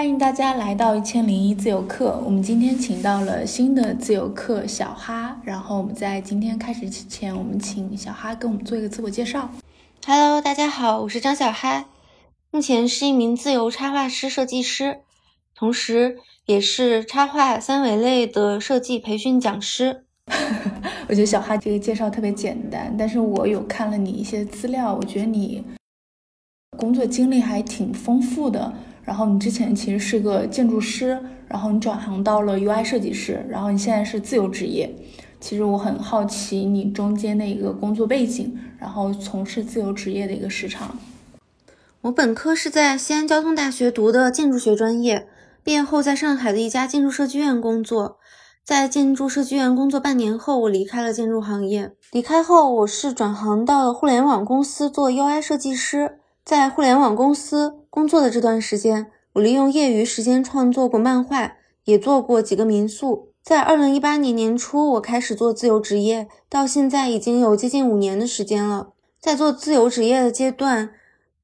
欢迎大家来到一千零一自由课。我们今天请到了新的自由课小哈，然后我们在今天开始之前，我们请小哈跟我们做一个自我介绍。Hello，大家好，我是张小哈，目前是一名自由插画师、设计师，同时也是插画三维类的设计培训讲师。我觉得小哈这个介绍特别简单，但是我有看了你一些资料，我觉得你工作经历还挺丰富的。然后你之前其实是个建筑师，然后你转行到了 UI 设计师，然后你现在是自由职业。其实我很好奇你中间的一个工作背景，然后从事自由职业的一个时长。我本科是在西安交通大学读的建筑学专业，毕业后在上海的一家建筑设计院工作。在建筑设计院工作半年后，我离开了建筑行业。离开后，我是转行到了互联网公司做 UI 设计师。在互联网公司工作的这段时间，我利用业余时间创作过漫画，也做过几个民宿。在二零一八年年初，我开始做自由职业，到现在已经有接近五年的时间了。在做自由职业的阶段，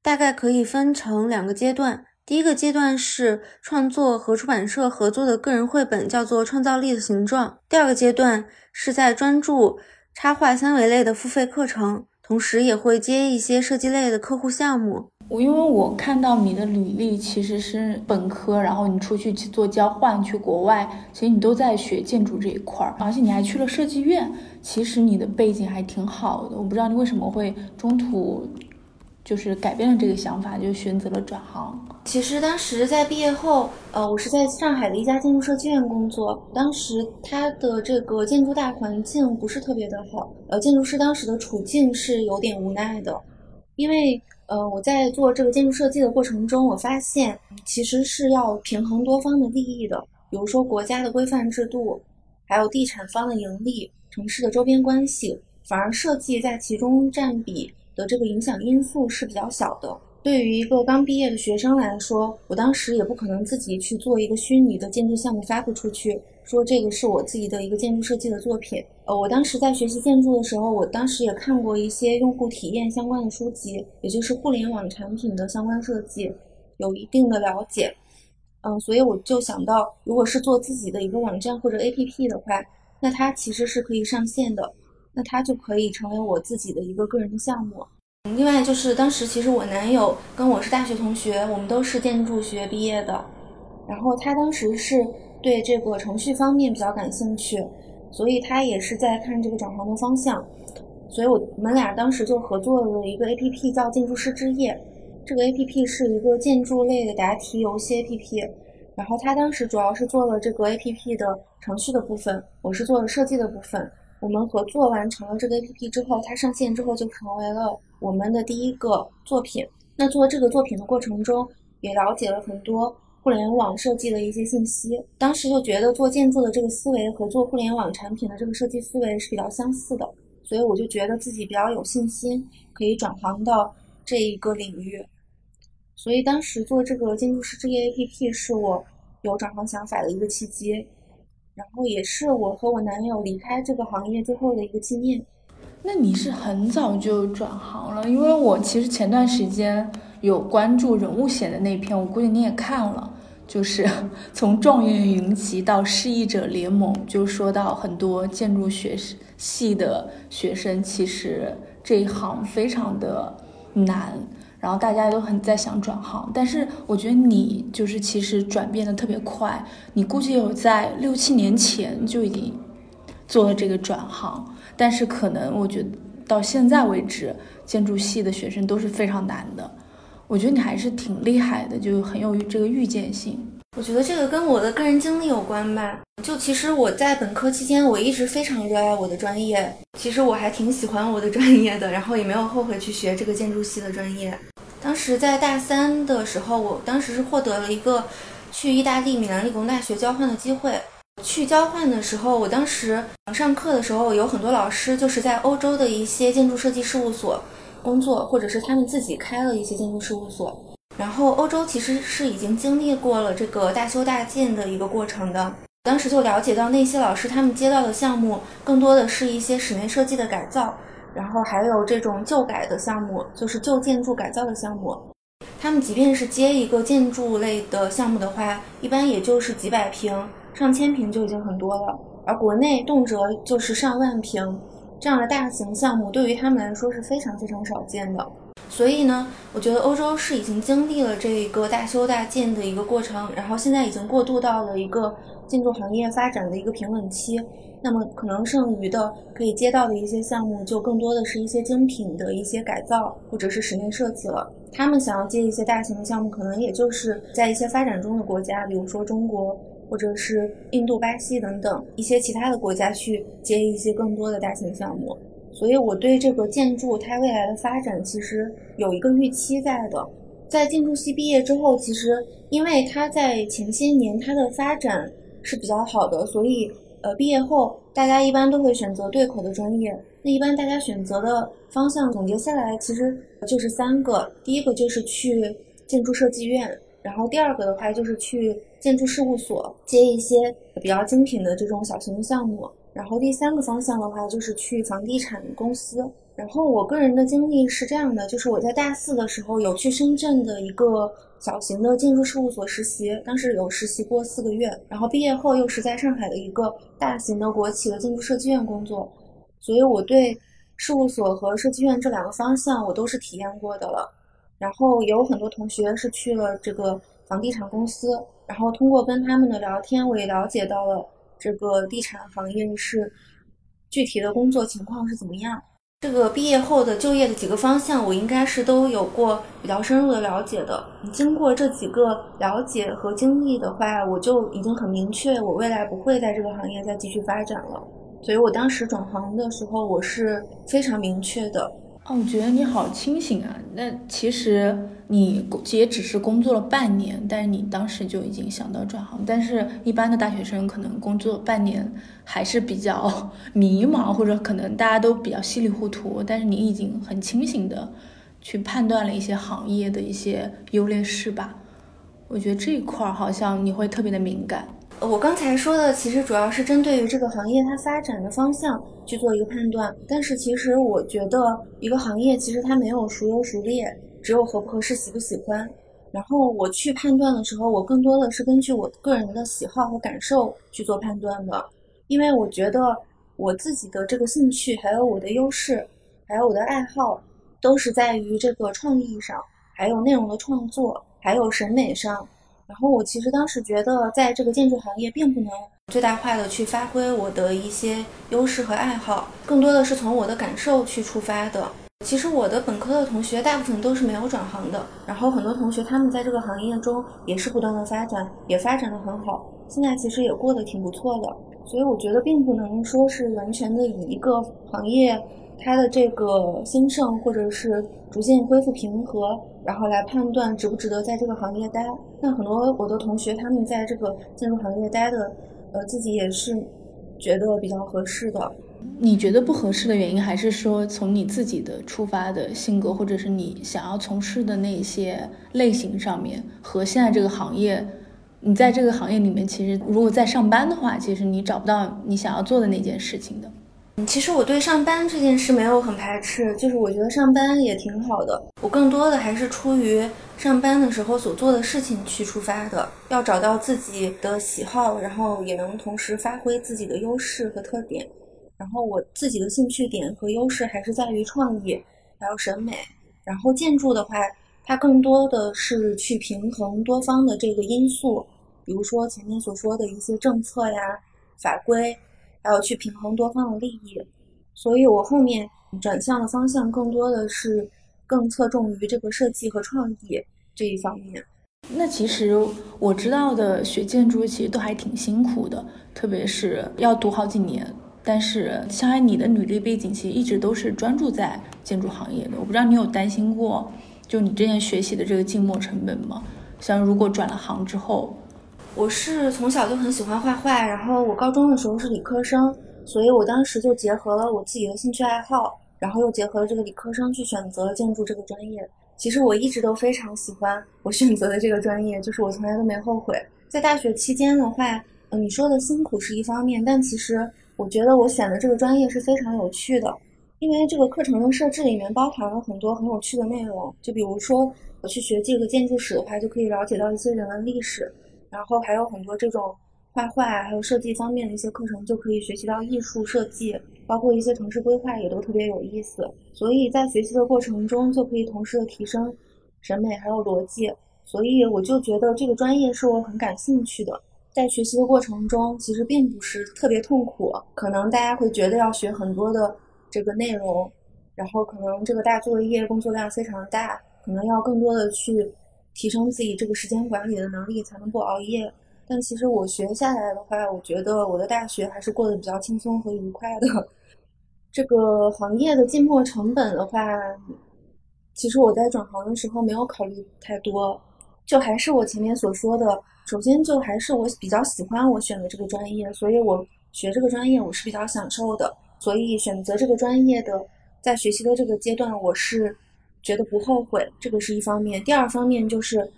大概可以分成两个阶段。第一个阶段是创作和出版社合作的个人绘本，叫做《创造力的形状》。第二个阶段是在专注插画三维类的付费课程。同时也会接一些设计类的客户项目。我因为我看到你的履历其实是本科，然后你出去去做交换，去国外，其实你都在学建筑这一块儿，而且你还去了设计院，其实你的背景还挺好的。我不知道你为什么会中途。就是改变了这个想法，就选择了转行。其实当时在毕业后，呃，我是在上海的一家建筑设计院工作。当时它的这个建筑大环境不是特别的好，呃，建筑师当时的处境是有点无奈的。因为，呃，我在做这个建筑设计的过程中，我发现其实是要平衡多方的利益的，比如说国家的规范制度，还有地产方的盈利、城市的周边关系，反而设计在其中占比。的这个影响因素是比较小的。对于一个刚毕业的学生来说，我当时也不可能自己去做一个虚拟的建筑项目发布出去，说这个是我自己的一个建筑设计的作品。呃，我当时在学习建筑的时候，我当时也看过一些用户体验相关的书籍，也就是互联网产品的相关设计，有一定的了解。嗯，所以我就想到，如果是做自己的一个网站或者 APP 的话，那它其实是可以上线的。那它就可以成为我自己的一个个人的项目。另外就是当时其实我男友跟我是大学同学，我们都是建筑学毕业的。然后他当时是对这个程序方面比较感兴趣，所以他也是在看这个转行的方向。所以我们俩当时就合作了一个 APP，叫建筑师之夜。这个 APP 是一个建筑类的答题游戏 APP。然后他当时主要是做了这个 APP 的程序的部分，我是做了设计的部分。我们合作完成了这个 APP 之后，它上线之后就成为了我们的第一个作品。那做这个作品的过程中，也了解了很多互联网设计的一些信息。当时就觉得做建筑的这个思维和做互联网产品的这个设计思维是比较相似的，所以我就觉得自己比较有信心可以转行到这一个领域。所以当时做这个建筑师之夜 APP 是我有转行想法的一个契机。然后也是我和我男友离开这个行业最后的一个纪念。那你是很早就转行了？因为我其实前段时间有关注人物写的那篇，我估计你也看了，就是 从状元云集到失意者联盟，就说到很多建筑学系的学生，其实这一行非常的难。然后大家都很在想转行，但是我觉得你就是其实转变的特别快，你估计有在六七年前就已经做了这个转行，但是可能我觉得到现在为止，建筑系的学生都是非常难的。我觉得你还是挺厉害的，就很有这个预见性。我觉得这个跟我的个人经历有关吧。就其实我在本科期间，我一直非常热爱我的专业，其实我还挺喜欢我的专业的，然后也没有后悔去学这个建筑系的专业。当时在大三的时候，我当时是获得了一个去意大利米兰理工大学交换的机会。去交换的时候，我当时上课的时候，有很多老师就是在欧洲的一些建筑设计事务所工作，或者是他们自己开了一些建筑事务所。然后欧洲其实是已经经历过了这个大修大建的一个过程的。当时就了解到那些老师他们接到的项目更多的是一些室内设计的改造，然后还有这种旧改的项目，就是旧建筑改造的项目。他们即便是接一个建筑类的项目的话，一般也就是几百平、上千平就已经很多了。而国内动辄就是上万平，这样的大型项目对于他们来说是非常非常少见的。所以呢，我觉得欧洲是已经经历了这一个大修大建的一个过程，然后现在已经过渡到了一个建筑行业发展的一个平稳期。那么可能剩余的可以接到的一些项目，就更多的是一些精品的一些改造或者是室内设计了。他们想要接一些大型的项目，可能也就是在一些发展中的国家，比如说中国或者是印度、巴西等等一些其他的国家去接一些更多的大型项目。所以我对这个建筑它未来的发展其实有一个预期在的。在建筑系毕业之后，其实因为它在前些年它的发展是比较好的，所以。呃，毕业后大家一般都会选择对口的专业。那一般大家选择的方向总结下来，其实就是三个：第一个就是去建筑设计院，然后第二个的话就是去建筑事务所接一些比较精品的这种小型的项目，然后第三个方向的话就是去房地产公司。然后我个人的经历是这样的，就是我在大四的时候有去深圳的一个小型的建筑事务所实习，当时有实习过四个月。然后毕业后又是在上海的一个大型的国企的建筑设计院工作，所以我对事务所和设计院这两个方向我都是体验过的了。然后有很多同学是去了这个房地产公司，然后通过跟他们的聊天，我也了解到了这个地产行业是具体的工作情况是怎么样。这个毕业后的就业的几个方向，我应该是都有过比较深入的了解的。经过这几个了解和经历的话，我就已经很明确，我未来不会在这个行业再继续发展了。所以我当时转行的时候，我是非常明确的。哦，我觉得你好清醒啊！那其实你也只是工作了半年，但是你当时就已经想到转行。但是，一般的大学生可能工作半年还是比较 迷茫，或者可能大家都比较稀里糊涂。但是你已经很清醒的去判断了一些行业的一些优劣势吧？我觉得这一块儿好像你会特别的敏感。我刚才说的其实主要是针对于这个行业它发展的方向去做一个判断，但是其实我觉得一个行业其实它没有孰优孰劣，只有合不合适、喜不喜欢。然后我去判断的时候，我更多的是根据我个人的喜好和感受去做判断的，因为我觉得我自己的这个兴趣、还有我的优势、还有我的爱好，都是在于这个创意上，还有内容的创作，还有审美上。然后我其实当时觉得，在这个建筑行业并不能最大化的去发挥我的一些优势和爱好，更多的是从我的感受去出发的。其实我的本科的同学大部分都是没有转行的，然后很多同学他们在这个行业中也是不断的发展，也发展的很好，现在其实也过得挺不错的。所以我觉得并不能说是完全的以一个行业。它的这个兴盛，或者是逐渐恢复平和，然后来判断值不值得在这个行业待。那很多我的同学，他们在这个建筑行业待的，呃，自己也是觉得比较合适的。你觉得不合适的原因，还是说从你自己的出发的性格，或者是你想要从事的那些类型上面，和现在这个行业，你在这个行业里面，其实如果在上班的话，其实你找不到你想要做的那件事情的。其实我对上班这件事没有很排斥，就是我觉得上班也挺好的。我更多的还是出于上班的时候所做的事情去出发的，要找到自己的喜好，然后也能同时发挥自己的优势和特点。然后我自己的兴趣点和优势还是在于创意，还有审美。然后建筑的话，它更多的是去平衡多方的这个因素，比如说前面所说的一些政策呀、法规。还要去平衡多方的利益，所以我后面转向的方向更多的是更侧重于这个设计和创意这一方面。那其实我知道的学建筑其实都还挺辛苦的，特别是要读好几年。但是，像你的履历背景其实一直都是专注在建筑行业的，我不知道你有担心过，就你之前学习的这个静默成本吗？像如果转了行之后。我是从小就很喜欢画画，然后我高中的时候是理科生，所以我当时就结合了我自己的兴趣爱好，然后又结合了这个理科生去选择了建筑这个专业。其实我一直都非常喜欢我选择的这个专业，就是我从来都没后悔。在大学期间的话，嗯，你说的辛苦是一方面，但其实我觉得我选的这个专业是非常有趣的，因为这个课程的设置里面包含了很多很有趣的内容，就比如说我去学这个建筑史的话，就可以了解到一些人文历史，然后还有很多这种画画还有设计方面的一些课程，就可以学习到艺术设计，包括一些城市规划也都特别有意思。所以在学习的过程中，就可以同时的提升审美还有逻辑。所以我就觉得这个专业是我很感兴趣的。在学习的过程中，其实并不是特别痛苦，可能大家会觉得要学很多的。这个内容，然后可能这个大作业工作量非常大，可能要更多的去提升自己这个时间管理的能力，才能不熬夜。但其实我学下来的话，我觉得我的大学还是过得比较轻松和愉快的。这个行业的进货成本的话，其实我在转行的时候没有考虑太多，就还是我前面所说的，首先就还是我比较喜欢我选的这个专业，所以我学这个专业我是比较享受的。所以选择这个专业的，在学习的这个阶段，我是觉得不后悔，这个是一方面。第二方面就是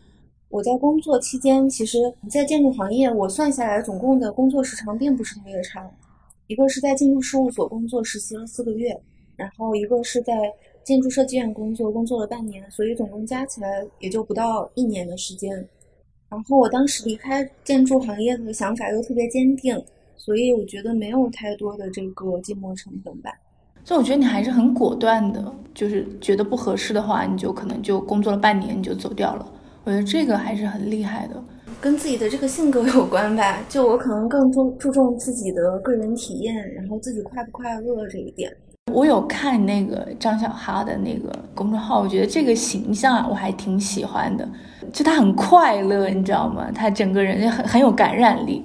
我在工作期间，其实在建筑行业，我算下来总共的工作时长并不是特别长。一个是在建筑事务所工作实习了四个月，然后一个是在建筑设计院工作，工作了半年，所以总共加起来也就不到一年的时间。然后我当时离开建筑行业的想法又特别坚定。所以我觉得没有太多的这个进磨成本吧。所以我觉得你还是很果断的，就是觉得不合适的话，你就可能就工作了半年你就走掉了。我觉得这个还是很厉害的，跟自己的这个性格有关吧。就我可能更注注重自己的个人体验，然后自己快不快乐这一点。我有看那个张小哈的那个公众号，我觉得这个形象啊，我还挺喜欢的。就他很快乐，你知道吗？他整个人就很很有感染力。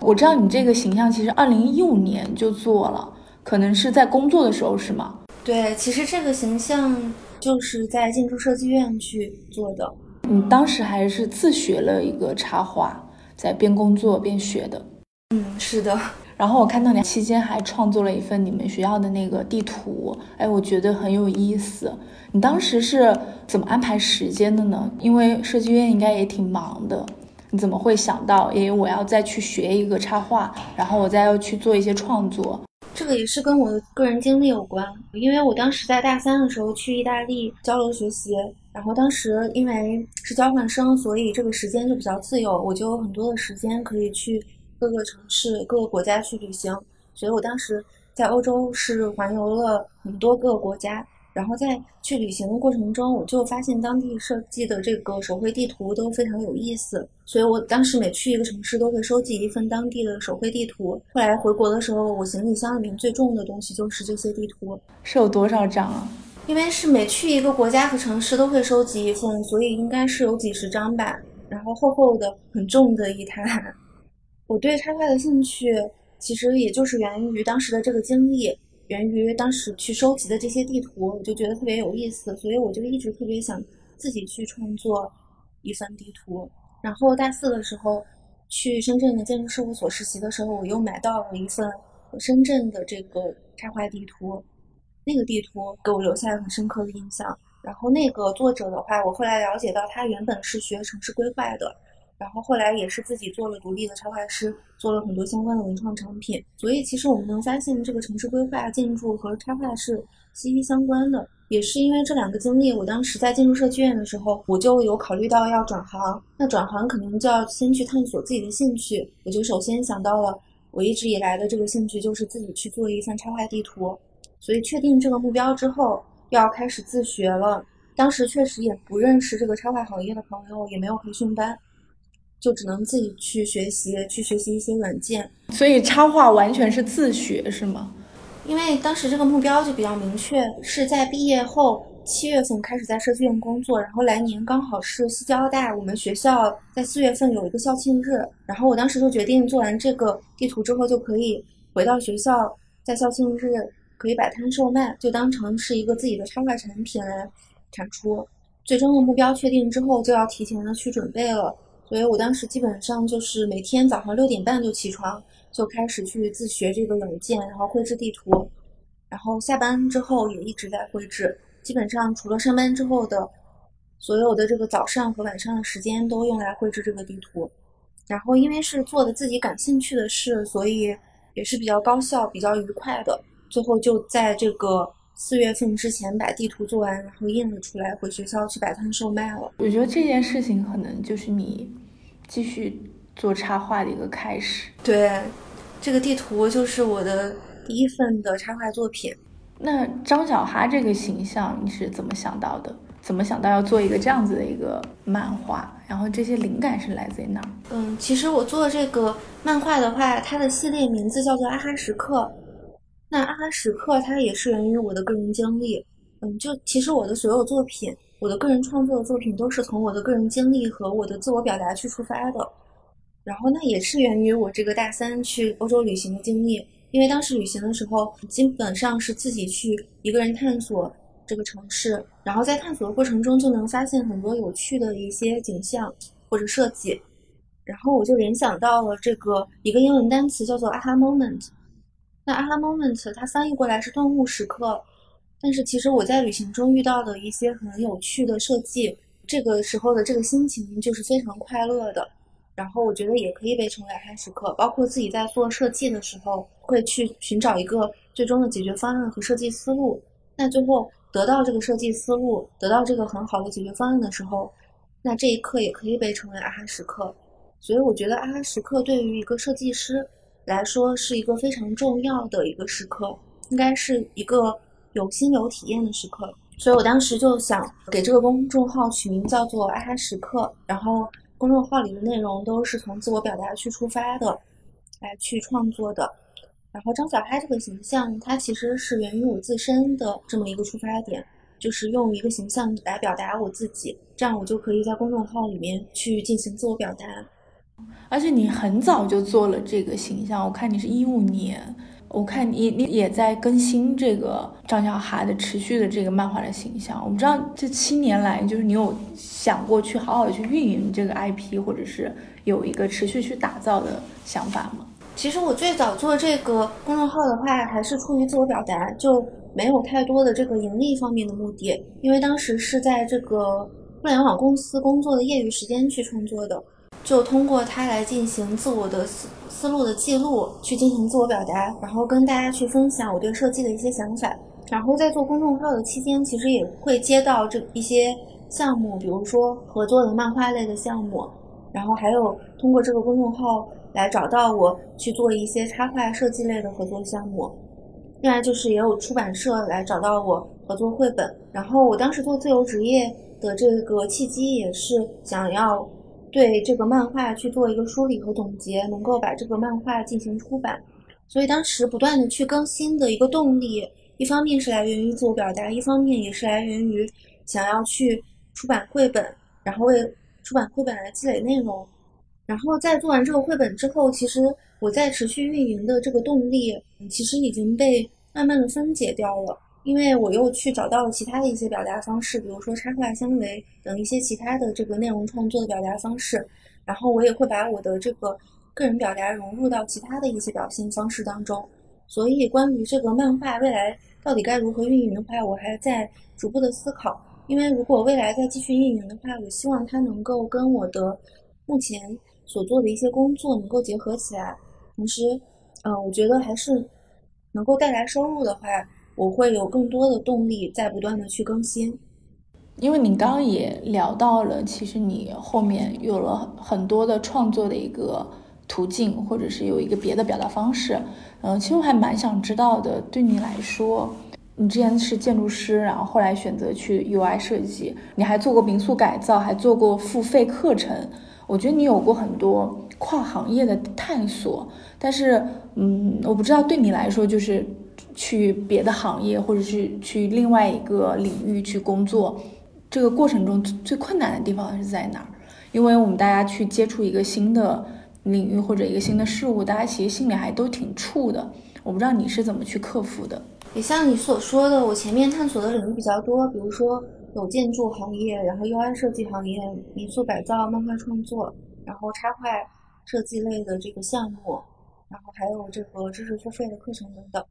我知道你这个形象其实二零一五年就做了，可能是在工作的时候是吗？对，其实这个形象就是在建筑设计院去做的。你当时还是自学了一个插画，在边工作边学的。嗯，是的。然后我看到你期间还创作了一份你们学校的那个地图，哎，我觉得很有意思。你当时是怎么安排时间的呢？因为设计院应该也挺忙的。你怎么会想到？因为我要再去学一个插画，然后我再要去做一些创作。这个也是跟我的个人经历有关。因为我当时在大三的时候去意大利交流学习，然后当时因为是交换生，所以这个时间就比较自由，我就有很多的时间可以去各个城市、各个国家去旅行。所以我当时在欧洲是环游了很多个国家。然后在去旅行的过程中，我就发现当地设计的这个手绘地图都非常有意思，所以我当时每去一个城市都会收集一份当地的手绘地图。后来回国的时候，我行李箱里面最重的东西就是这些地图。是有多少张啊？因为是每去一个国家和城市都会收集一份，所以应该是有几十张吧。然后厚厚的、很重的一沓。我对插画的兴趣，其实也就是源于当时的这个经历。源于当时去收集的这些地图，我就觉得特别有意思，所以我就一直特别想自己去创作一份地图。然后大四的时候去深圳的建筑事务所实习的时候，我又买到了一份深圳的这个插画地图，那个地图给我留下了很深刻的印象。然后那个作者的话，我后来了解到他原本是学城市规划的。然后后来也是自己做了独立的插画师，做了很多相关的文创产品。所以其实我们能发现，这个城市规划、建筑和插画是息息相关的。也是因为这两个经历，我当时在建筑设计院的时候，我就有考虑到要转行。那转行可能就要先去探索自己的兴趣。我就首先想到了我一直以来的这个兴趣，就是自己去做一份插画地图。所以确定这个目标之后，要开始自学了。当时确实也不认识这个插画行业的朋友，也没有培训班。就只能自己去学习，去学习一些软件。所以插画完全是自学，是吗？因为当时这个目标就比较明确，是在毕业后七月份开始在设计院工作，然后来年刚好是西交大我们学校在四月份有一个校庆日，然后我当时就决定做完这个地图之后就可以回到学校，在校庆日可以摆摊售卖，就当成是一个自己的插画产品来产出。最终的目标确定之后，就要提前的去准备了。所以我当时基本上就是每天早上六点半就起床，就开始去自学这个软件，然后绘制地图，然后下班之后也一直在绘制。基本上除了上班之后的所有的这个早上和晚上的时间都用来绘制这个地图。然后因为是做的自己感兴趣的事，所以也是比较高效、比较愉快的。最后就在这个四月份之前把地图做完，然后印了出来，回学校去摆摊售卖了。我觉得这件事情可能就是你继续做插画的一个开始。对，这个地图就是我的第一份的插画作品。那张小哈这个形象你是怎么想到的？怎么想到要做一个这样子的一个漫画？然后这些灵感是来自于哪儿？嗯，其实我做这个漫画的话，它的系列名字叫做《阿哈时刻》。那阿哈时刻它也是源于我的个人经历。嗯，就其实我的所有作品，我的个人创作的作品都是从我的个人经历和我的自我表达去出发的。然后那也是源于我这个大三去欧洲旅行的经历，因为当时旅行的时候基本上是自己去一个人探索。这个城市，然后在探索的过程中就能发现很多有趣的一些景象或者设计，然后我就联想到了这个一个英文单词叫做 aha moment。那 aha moment 它翻译过来是顿悟时刻，但是其实我在旅行中遇到的一些很有趣的设计，这个时候的这个心情就是非常快乐的。然后我觉得也可以被称为 aha 时刻，包括自己在做设计的时候会去寻找一个最终的解决方案和设计思路，那最后。得到这个设计思路，得到这个很好的解决方案的时候，那这一刻也可以被称为阿哈时刻。所以我觉得阿哈时刻对于一个设计师来说是一个非常重要的一个时刻，应该是一个有心有体验的时刻。所以我当时就想给这个公众号取名叫做阿哈时刻，然后公众号里的内容都是从自我表达去出发的，来去创作的。然后张小嗨这个形象，它其实是源于我自身的这么一个出发点，就是用一个形象来表达我自己，这样我就可以在公众号里面去进行自我表达。而且你很早就做了这个形象，我看你是一五年，我看你你也在更新这个张小哈的持续的这个漫画的形象。我不知道这七年来，就是你有想过去好好的去运营这个 IP，或者是有一个持续去打造的想法吗？其实我最早做这个公众号的话，还是出于自我表达，就没有太多的这个盈利方面的目的。因为当时是在这个互联网公司工作的业余时间去创作的，就通过它来进行自我的思路的记录，去进行自我表达，然后跟大家去分享我对设计的一些想法。然后在做公众号的期间，其实也会接到这一些项目，比如说合作的漫画类的项目，然后还有通过这个公众号。来找到我去做一些插画设计类的合作项目，另外就是也有出版社来找到我合作绘本。然后我当时做自由职业的这个契机也是想要对这个漫画去做一个梳理和总结，能够把这个漫画进行出版。所以当时不断的去更新的一个动力，一方面是来源于自我表达，一方面也是来源于想要去出版绘本，然后为出版绘本来积累内容。然后在做完这个绘本之后，其实我在持续运营的这个动力，其实已经被慢慢的分解掉了。因为我又去找到了其他的一些表达方式，比如说插画、纤维等一些其他的这个内容创作的表达方式。然后我也会把我的这个个人表达融入到其他的一些表现方式当中。所以关于这个漫画未来到底该如何运营的话，我还在逐步的思考。因为如果未来再继续运营的话，我希望它能够跟我的目前。所做的一些工作能够结合起来，同时，嗯，我觉得还是能够带来收入的话，我会有更多的动力在不断的去更新。因为你刚刚也聊到了，其实你后面有了很多的创作的一个途径，或者是有一个别的表达方式。嗯，其实我还蛮想知道的，对你来说，你之前是建筑师，然后后来选择去 UI 设计，你还做过民宿改造，还做过付费课程。我觉得你有过很多跨行业的探索，但是，嗯，我不知道对你来说，就是去别的行业，或者是去另外一个领域去工作，这个过程中最困难的地方是在哪儿？因为我们大家去接触一个新的领域或者一个新的事物，大家其实心里还都挺怵的。我不知道你是怎么去克服的。也像你所说的，我前面探索的领域比较多，比如说。有建筑行业，然后 UI 设计行业、民宿改造、漫画创作，然后插画设计类的这个项目，然后还有这个知识付费的课程等等。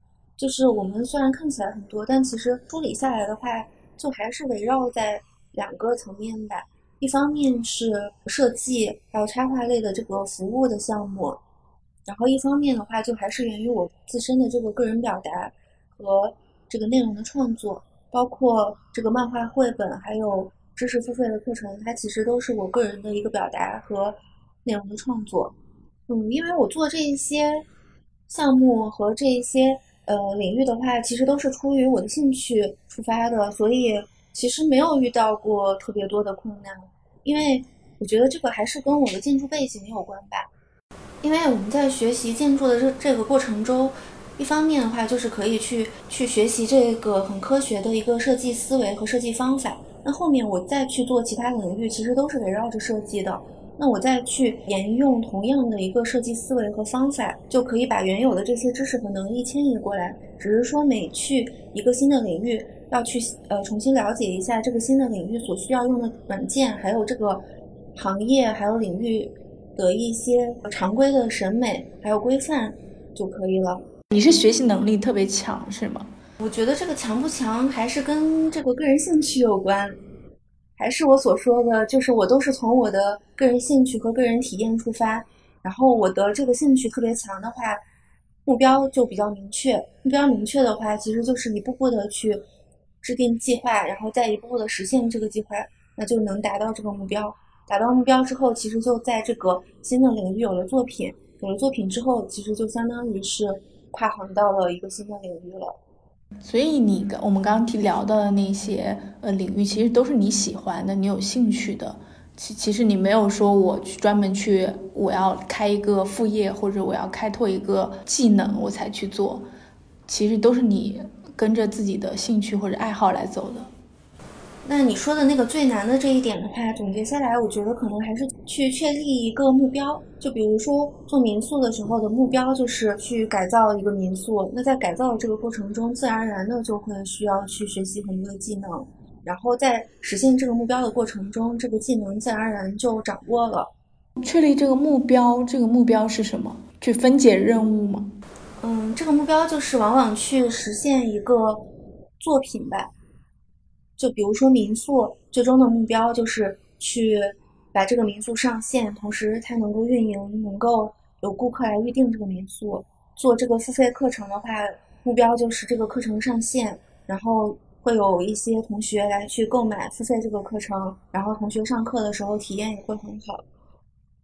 就是我们虽然看起来很多，但其实梳理下来的话，就还是围绕在两个层面吧。一方面是设计，还有插画类的这个服务的项目，然后一方面的话，就还是源于我自身的这个个人表达和。这个内容的创作，包括这个漫画绘本，还有知识付费的课程，它其实都是我个人的一个表达和内容的创作。嗯，因为我做这一些项目和这一些呃领域的话，其实都是出于我的兴趣出发的，所以其实没有遇到过特别多的困难。因为我觉得这个还是跟我的建筑背景有关吧。因为我们在学习建筑的这这个过程中，一方面的话就是可以去去学习这个很科学的一个设计思维和设计方法。那后面我再去做其他领域，其实都是围绕着设计的。那我再去沿用同样的一个设计思维和方法，就可以把原有的这些知识和能力迁移过来。只是说每去一个新的领域，要去呃重新了解一下这个新的领域所需要用的软件，还有这个行业还有领域的一些常规的审美还有规范就可以了。你是学习能力特别强是吗？我觉得这个强不强还是跟这个个人兴趣有关。还是我所说的，就是我都是从我的个人兴趣和个人体验出发，然后我的这个兴趣特别强的话，目标就比较明确。目标明确的话，其实就是一步步的去制定计划，然后再一步步的实现这个计划，那就能达到这个目标。达到目标之后，其实就在这个新的领域有了作品，有了作品之后，其实就相当于是跨行到了一个新的领域了。所以你跟我们刚刚提聊到的那些呃领域，其实都是你喜欢的，你有兴趣的。其其实你没有说我去专门去，我要开一个副业，或者我要开拓一个技能，我才去做。其实都是你跟着自己的兴趣或者爱好来走的。那你说的那个最难的这一点的话，总结下来，我觉得可能还是去确立一个目标。就比如说做民宿的时候的目标就是去改造一个民宿，那在改造的这个过程中，自然而然的就会需要去学习很多的技能，然后在实现这个目标的过程中，这个技能自然而然就掌握了。确立这个目标，这个目标是什么？去分解任务吗？嗯，这个目标就是往往去实现一个作品吧。就比如说民宿，最终的目标就是去把这个民宿上线，同时它能够运营，能够有顾客来预定这个民宿。做这个付费课程的话，目标就是这个课程上线，然后会有一些同学来去购买付费这个课程，然后同学上课的时候体验也会很好。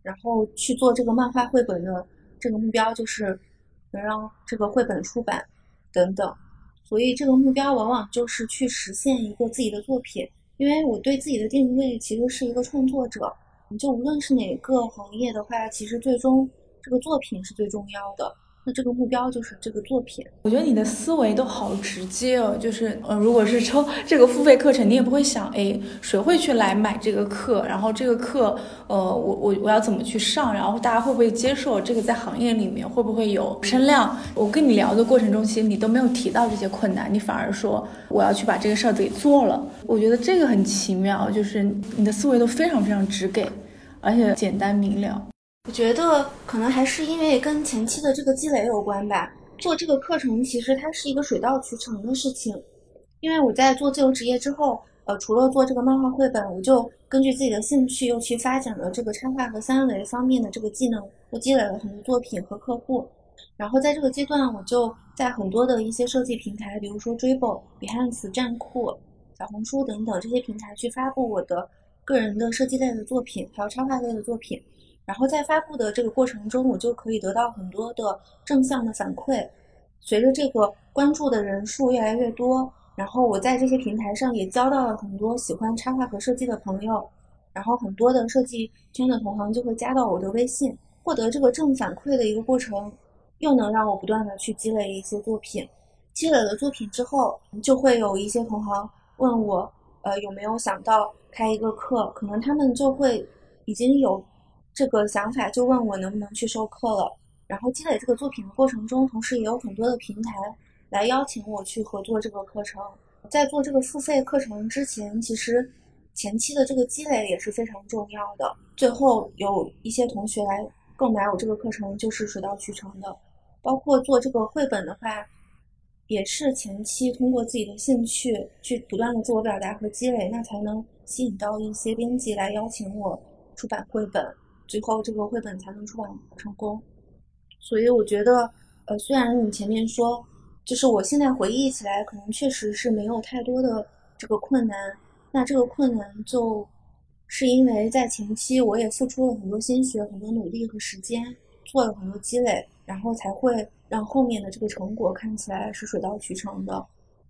然后去做这个漫画绘本的这个目标就是能让这个绘本出版等等。所以这个目标往往就是去实现一个自己的作品，因为我对自己的定位其实是一个创作者。你就无论是哪个行业的话，其实最终这个作品是最重要的。那这个目标就是这个作品。我觉得你的思维都好直接哦，就是呃，如果是抽这个付费课程，你也不会想，哎，谁会去来买这个课？然后这个课，呃，我我我要怎么去上？然后大家会不会接受？这个在行业里面会不会有声量？我跟你聊的过程中，其实你都没有提到这些困难，你反而说我要去把这个事儿给做了。我觉得这个很奇妙，就是你的思维都非常非常直给，而且简单明了。我觉得可能还是因为跟前期的这个积累有关吧。做这个课程其实它是一个水到渠成的事情，因为我在做自由职业之后，呃，除了做这个漫画绘本，我就根据自己的兴趣又去发展了这个插画和三维方面的这个技能，我积累了很多作品和客户。然后在这个阶段，我就在很多的一些设计平台，比如说 Dribble、Behance、站酷、小红书等等这些平台去发布我的个人的设计类的作品，还有插画类的作品。然后在发布的这个过程中，我就可以得到很多的正向的反馈。随着这个关注的人数越来越多，然后我在这些平台上也交到了很多喜欢插画和设计的朋友。然后很多的设计圈的同行就会加到我的微信，获得这个正反馈的一个过程，又能让我不断的去积累一些作品。积累了作品之后，就会有一些同行问我，呃，有没有想到开一个课？可能他们就会已经有。这个想法就问我能不能去授课了，然后积累这个作品的过程中，同时也有很多的平台来邀请我去合作这个课程。在做这个付费课程之前，其实前期的这个积累也是非常重要的。最后有一些同学来购买我这个课程，就是水到渠成的。包括做这个绘本的话，也是前期通过自己的兴趣去不断的自我表达和积累，那才能吸引到一些编辑来邀请我出版绘本。最后这个绘本才能出版成功，所以我觉得，呃，虽然你前面说就是我现在回忆起来，可能确实是没有太多的这个困难。那这个困难就是因为在前期我也付出了很多心血、很多努力和时间，做了很多积累，然后才会让后面的这个成果看起来是水到渠成的。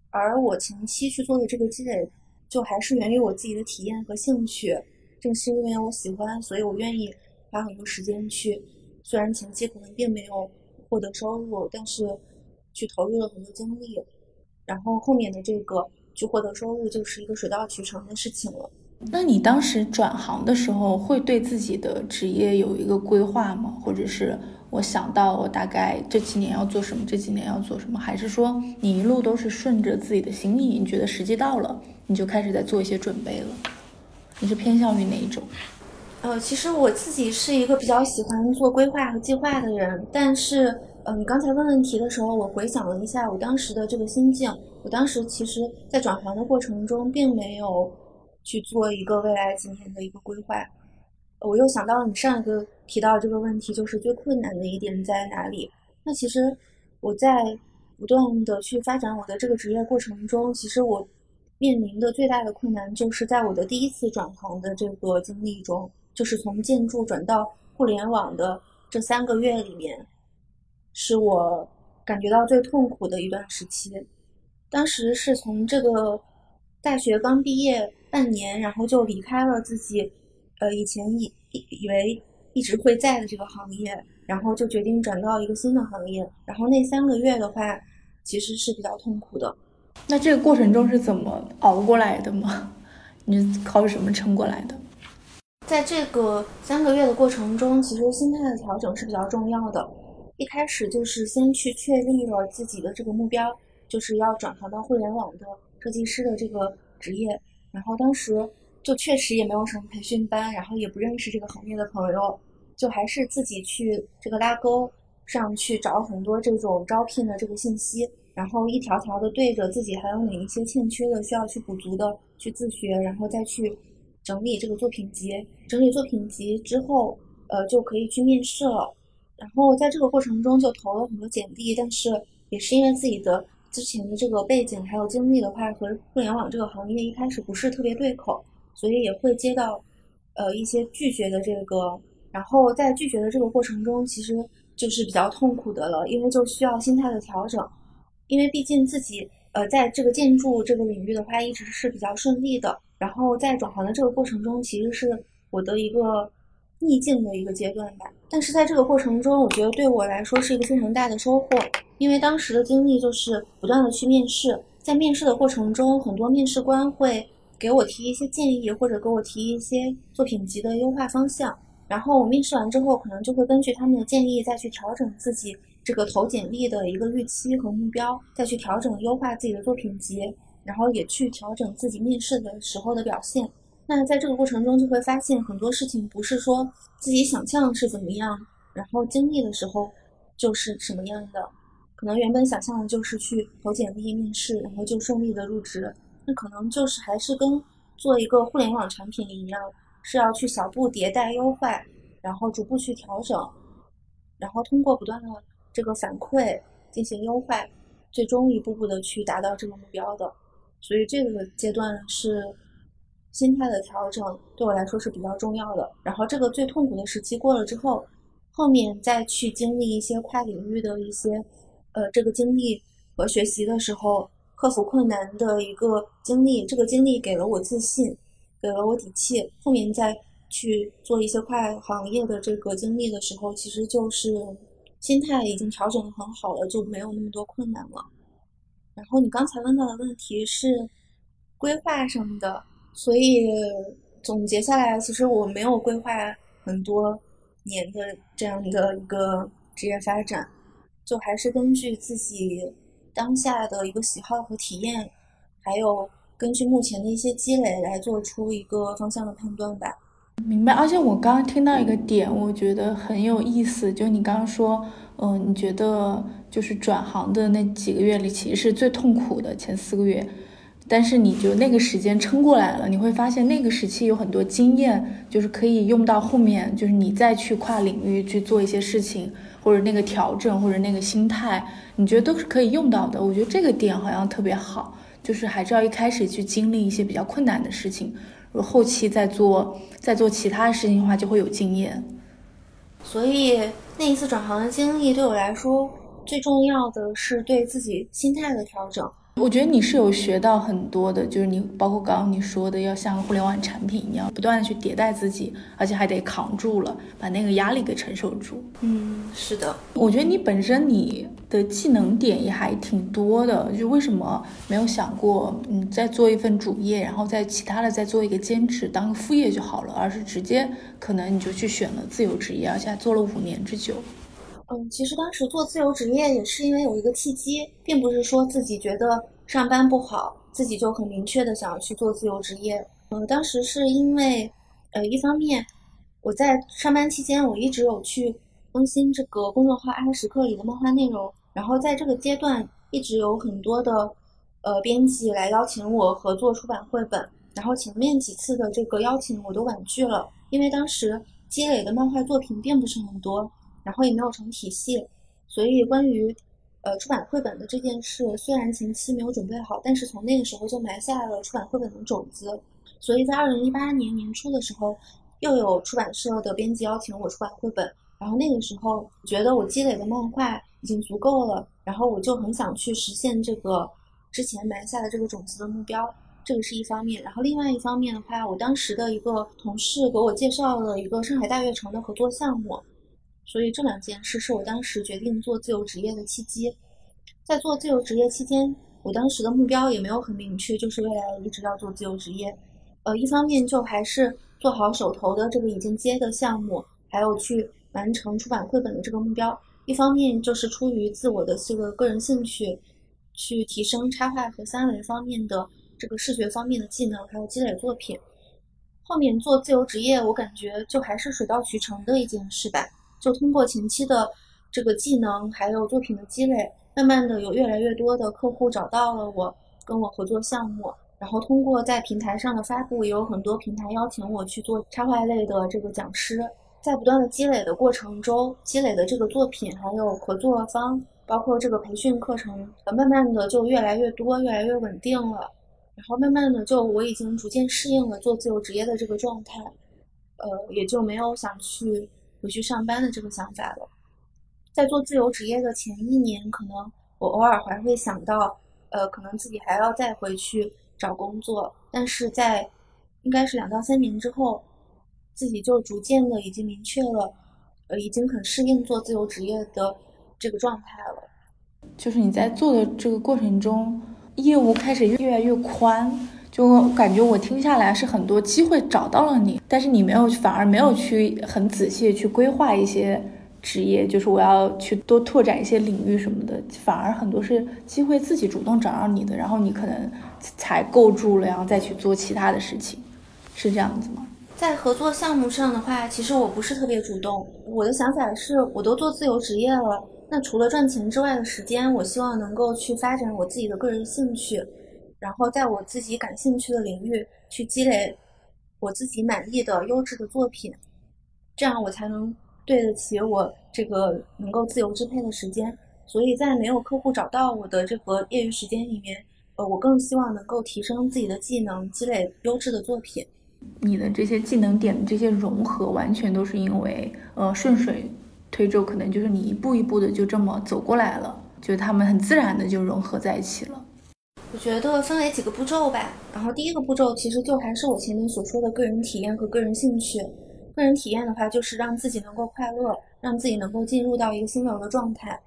而我前期去做的这个积累，就还是源于我自己的体验和兴趣。正是因为我喜欢，所以我愿意花很多时间去。虽然前期可能并没有获得收入，但是。去投入了很多精力，然后后面的这个去获得收入就是一个水到渠成的事情了。那你当时转行的时候，会对自己的职业有一个规划吗？或者是我想到我大概这几年要做什么，这几年要做什么？还是说你一路都是顺着自己的心意？你觉得时机到了，你就开始在做一些准备了？你是偏向于哪一种？呃，其实我自己是一个比较喜欢做规划和计划的人，但是。嗯，刚才问问题的时候，我回想了一下我当时的这个心境。我当时其实，在转行的过程中，并没有去做一个未来几年的一个规划。我又想到了你上一个提到这个问题，就是最困难的一点在哪里？那其实我在不断的去发展我的这个职业过程中，其实我面临的最大的困难，就是在我的第一次转行的这个经历中，就是从建筑转到互联网的这三个月里面。是我感觉到最痛苦的一段时期。当时是从这个大学刚毕业半年，然后就离开了自己，呃，以前以以为一直会在的这个行业，然后就决定转到一个新的行业。然后那三个月的话，其实是比较痛苦的。那这个过程中是怎么熬过来的吗？你靠什么撑过来的？在这个三个月的过程中，其实心态的调整是比较重要的。一开始就是先去确立了自己的这个目标，就是要转行到互联网的设计师的这个职业。然后当时就确实也没有什么培训班，然后也不认识这个行业的朋友，就还是自己去这个拉钩上去找很多这种招聘的这个信息，然后一条条的对着自己还有哪一些欠缺的需要去补足的去自学，然后再去整理这个作品集。整理作品集之后，呃，就可以去面试了。然后在这个过程中就投了很多简历，但是也是因为自己的之前的这个背景还有经历的话，和互联网这个行业一开始不是特别对口，所以也会接到呃一些拒绝的这个。然后在拒绝的这个过程中，其实就是比较痛苦的了，因为就需要心态的调整，因为毕竟自己呃在这个建筑这个领域的话一直是比较顺利的。然后在转行的这个过程中，其实是我的一个。逆境的一个阶段吧，但是在这个过程中，我觉得对我来说是一个非常大的收获，因为当时的经历就是不断的去面试，在面试的过程中，很多面试官会给我提一些建议，或者给我提一些作品集的优化方向，然后我面试完之后，可能就会根据他们的建议再去调整自己这个投简历的一个预期和目标，再去调整优化自己的作品集，然后也去调整自己面试的时候的表现。那在这个过程中，就会发现很多事情不是说自己想象是怎么样，然后经历的时候就是什么样的。可能原本想象的就是去投简历面试，然后就顺利的入职。那可能就是还是跟做一个互联网产品一样，是要去小步迭代优化，然后逐步去调整，然后通过不断的这个反馈进行优化，最终一步步的去达到这个目标的。所以这个阶段是。心态的调整对我来说是比较重要的。然后这个最痛苦的时期过了之后，后面再去经历一些跨领域的一些，呃，这个经历和学习的时候，克服困难的一个经历，这个经历给了我自信，给了我底气。后面再去做一些跨行业的这个经历的时候，其实就是心态已经调整的很好了，就没有那么多困难了。然后你刚才问到的问题是规划上的。所以总结下来，其实我没有规划很多年的这样的一个职业发展，就还是根据自己当下的一个喜好和体验，还有根据目前的一些积累来做出一个方向的判断吧。明白。而且我刚刚听到一个点，我觉得很有意思，就你刚刚说，嗯，你觉得就是转行的那几个月里，其实是最痛苦的前四个月。但是你就那个时间撑过来了，你会发现那个时期有很多经验，就是可以用到后面，就是你再去跨领域去做一些事情，或者那个调整，或者那个心态，你觉得都是可以用到的。我觉得这个点好像特别好，就是还是要一开始去经历一些比较困难的事情，如后期再做再做其他事情的话，就会有经验。所以那一次转行的经历对我来说，最重要的是对自己心态的调整。我觉得你是有学到很多的，就是你包括刚刚你说的，要像互联网产品一样，不断的去迭代自己，而且还得扛住了，把那个压力给承受住。嗯，是的。我觉得你本身你的技能点也还挺多的，就为什么没有想过，嗯，再做一份主业，然后在其他的再做一个兼职，当个副业就好了，而是直接可能你就去选了自由职业，而且做了五年之久。嗯，其实当时做自由职业也是因为有一个契机，并不是说自己觉得上班不好，自己就很明确的想要去做自由职业。呃，当时是因为，呃，一方面我在上班期间，我一直有去更新这个公众号“阿时刻”里的漫画内容，然后在这个阶段一直有很多的呃编辑来邀请我合作出版绘本，然后前面几次的这个邀请我都婉拒了，因为当时积累的漫画作品并不是很多。然后也没有成体系，所以关于，呃，出版绘本的这件事，虽然前期没有准备好，但是从那个时候就埋下了出版绘本的种子。所以在二零一八年年初的时候，又有出版社的编辑邀请我出版绘本，然后那个时候觉得我积累的漫画已经足够了，然后我就很想去实现这个之前埋下的这个种子的目标，这个是一方面。然后另外一方面的话，我当时的一个同事给我介绍了一个上海大悦城的合作项目。所以这两件事是我当时决定做自由职业的契机。在做自由职业期间，我当时的目标也没有很明确，就是未来一直要做自由职业。呃，一方面就还是做好手头的这个已经接的项目，还有去完成出版绘本的这个目标；一方面就是出于自我的这个个人兴趣，去提升插画和三维方面的这个视觉方面的技能，还有积累作品。后面做自由职业，我感觉就还是水到渠成的一件事吧。就通过前期的这个技能，还有作品的积累，慢慢的有越来越多的客户找到了我，跟我合作项目。然后通过在平台上的发布，也有很多平台邀请我去做插画类的这个讲师。在不断的积累的过程中，积累的这个作品，还有合作方，包括这个培训课程，呃，慢慢的就越来越多，越来越稳定了。然后慢慢的就我已经逐渐适应了做自由职业的这个状态，呃，也就没有想去。回去上班的这个想法了，在做自由职业的前一年，可能我偶尔还会想到，呃，可能自己还要再回去找工作。但是在应该是两到三年之后，自己就逐渐的已经明确了，呃，已经很适应做自由职业的这个状态了。就是你在做的这个过程中，业务开始越来越宽。就感觉我听下来是很多机会找到了你，但是你没有，反而没有去很仔细去规划一些职业，就是我要去多拓展一些领域什么的，反而很多是机会自己主动找到你的，然后你可能才构筑了，然后再去做其他的事情，是这样子吗？在合作项目上的话，其实我不是特别主动，我的想法是，我都做自由职业了，那除了赚钱之外的时间，我希望能够去发展我自己的个人兴趣。然后在我自己感兴趣的领域去积累我自己满意的优质的作品，这样我才能对得起我这个能够自由支配的时间。所以在没有客户找到我的这个业余时间里面，呃，我更希望能够提升自己的技能，积累优质的作品。你的这些技能点的这些融合，完全都是因为呃顺水推舟，可能就是你一步一步的就这么走过来了，就他们很自然的就融合在一起了。我觉得分为几个步骤吧，然后第一个步骤其实就还是我前面所说的个人体验和个人兴趣。个人体验的话，就是让自己能够快乐，让自己能够进入到一个心流的状态，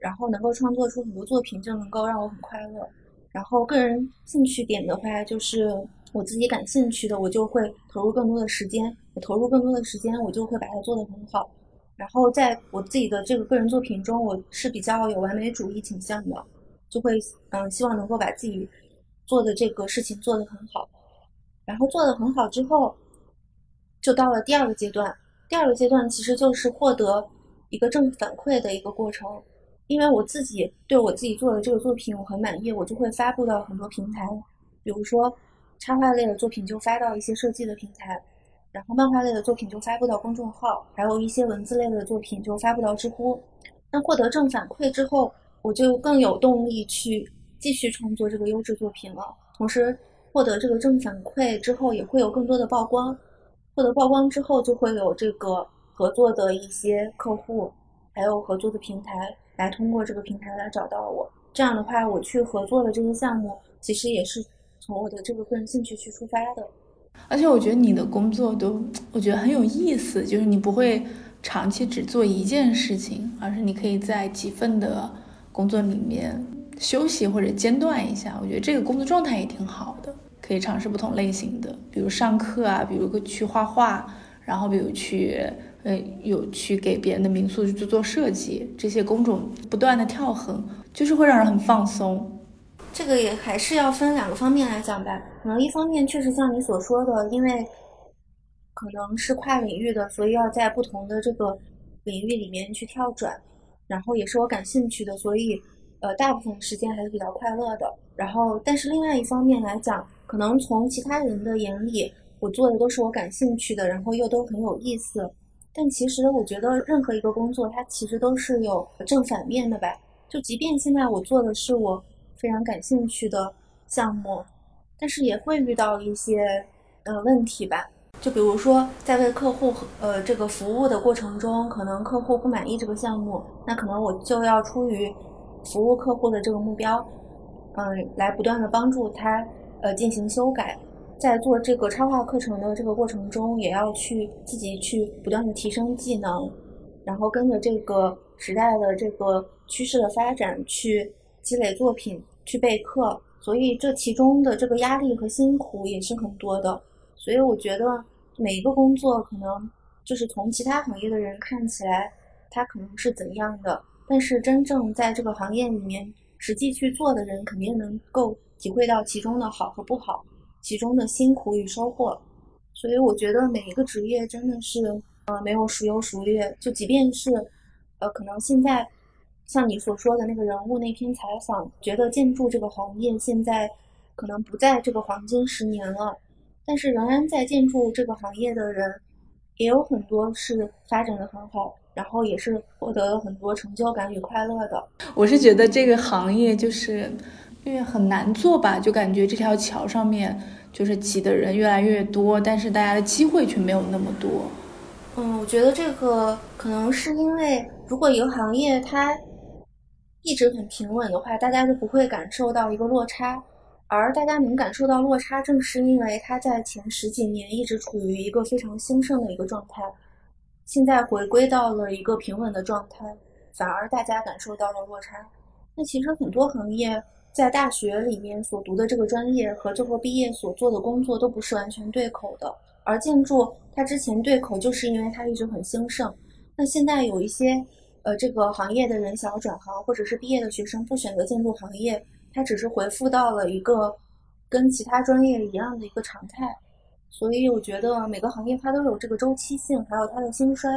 然后能够创作出很多作品，就能够让我很快乐。然后个人兴趣点的话，就是我自己感兴趣的，我就会投入更多的时间。我投入更多的时间，我就会把它做得很好。然后在我自己的这个个人作品中，我是比较有完美主义倾向的。就会嗯，希望能够把自己做的这个事情做得很好，然后做得很好之后，就到了第二个阶段。第二个阶段其实就是获得一个正反馈的一个过程，因为我自己对我自己做的这个作品我很满意，我就会发布到很多平台，比如说插画类的作品就发到一些设计的平台，然后漫画类的作品就发布到公众号，还有一些文字类的作品就发布到知乎。那获得正反馈之后，我就更有动力去继续创作这个优质作品了。同时，获得这个正反馈之后，也会有更多的曝光。获得曝光之后，就会有这个合作的一些客户，还有合作的平台来通过这个平台来找到我。这样的话，我去合作的这些项目，其实也是从我的这个个人兴趣去出发的。而且我觉得你的工作都，我觉得很有意思，就是你不会长期只做一件事情，而是你可以在几份的工作里面休息或者间断一下。我觉得这个工作状态也挺好的。可以尝试不同类型的，比如上课啊，比如去画画，然后比如去，呃，有去给别人的民宿去做做设计，这些工种不断的跳横，就是会让人很放松。这个也还是要分两个方面来讲吧。可能一方面确实像你所说的，因为可能是跨领域的，所以要在不同的这个领域里面去跳转，然后也是我感兴趣的，所以呃，大部分时间还是比较快乐的。然后，但是另外一方面来讲。可能从其他人的眼里，我做的都是我感兴趣的，然后又都很有意思。但其实我觉得任何一个工作，它其实都是有正反面的吧。就即便现在我做的是我非常感兴趣的项目，但是也会遇到一些呃问题吧。就比如说在为客户呃这个服务的过程中，可能客户不满意这个项目，那可能我就要出于服务客户的这个目标，嗯，来不断的帮助他。呃，进行修改，在做这个插画课程的这个过程中，也要去自己去不断的提升技能，然后跟着这个时代的这个趋势的发展去积累作品，去备课，所以这其中的这个压力和辛苦也是很多的。所以我觉得每一个工作可能就是从其他行业的人看起来，它可能是怎样的，但是真正在这个行业里面实际去做的人，肯定能够。体会到其中的好和不好，其中的辛苦与收获，所以我觉得每一个职业真的是呃没有孰优孰劣。就即便是呃可能现在像你所说的那个人物那篇采访，觉得建筑这个行业现在可能不在这个黄金十年了，但是仍然在建筑这个行业的人也有很多是发展的很好，然后也是获得了很多成就感与快乐的。我是觉得这个行业就是。因为很难做吧，就感觉这条桥上面就是挤的人越来越多，但是大家的机会却没有那么多。嗯，我觉得这个可能是因为，如果一个行业它一直很平稳的话，大家就不会感受到一个落差，而大家能感受到落差，正是因为它在前十几年一直处于一个非常兴盛的一个状态，现在回归到了一个平稳的状态，反而大家感受到了落差。那其实很多行业。在大学里面所读的这个专业和最后毕业所做的工作都不是完全对口的，而建筑它之前对口，就是因为它一直很兴盛。那现在有一些呃这个行业的人想要转行，或者是毕业的学生不选择建筑行业，它只是回复到了一个跟其他专业一样的一个常态。所以我觉得每个行业它都有这个周期性，还有它的兴衰，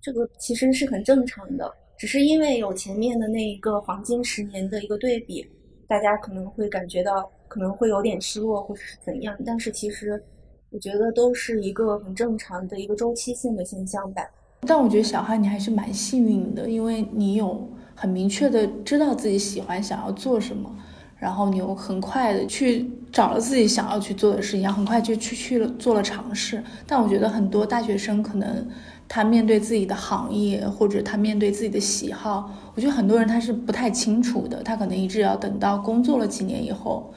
这个其实是很正常的，只是因为有前面的那一个黄金十年的一个对比。大家可能会感觉到可能会有点失落，或者是怎样，但是其实我觉得都是一个很正常的一个周期性的现象吧。但我觉得小汉你还是蛮幸运的，因为你有很明确的知道自己喜欢想要做什么，然后你又很快的去找了自己想要去做的事情，很快就去去了做了尝试。但我觉得很多大学生可能。他面对自己的行业，或者他面对自己的喜好，我觉得很多人他是不太清楚的。他可能一直要等到工作了几年以后，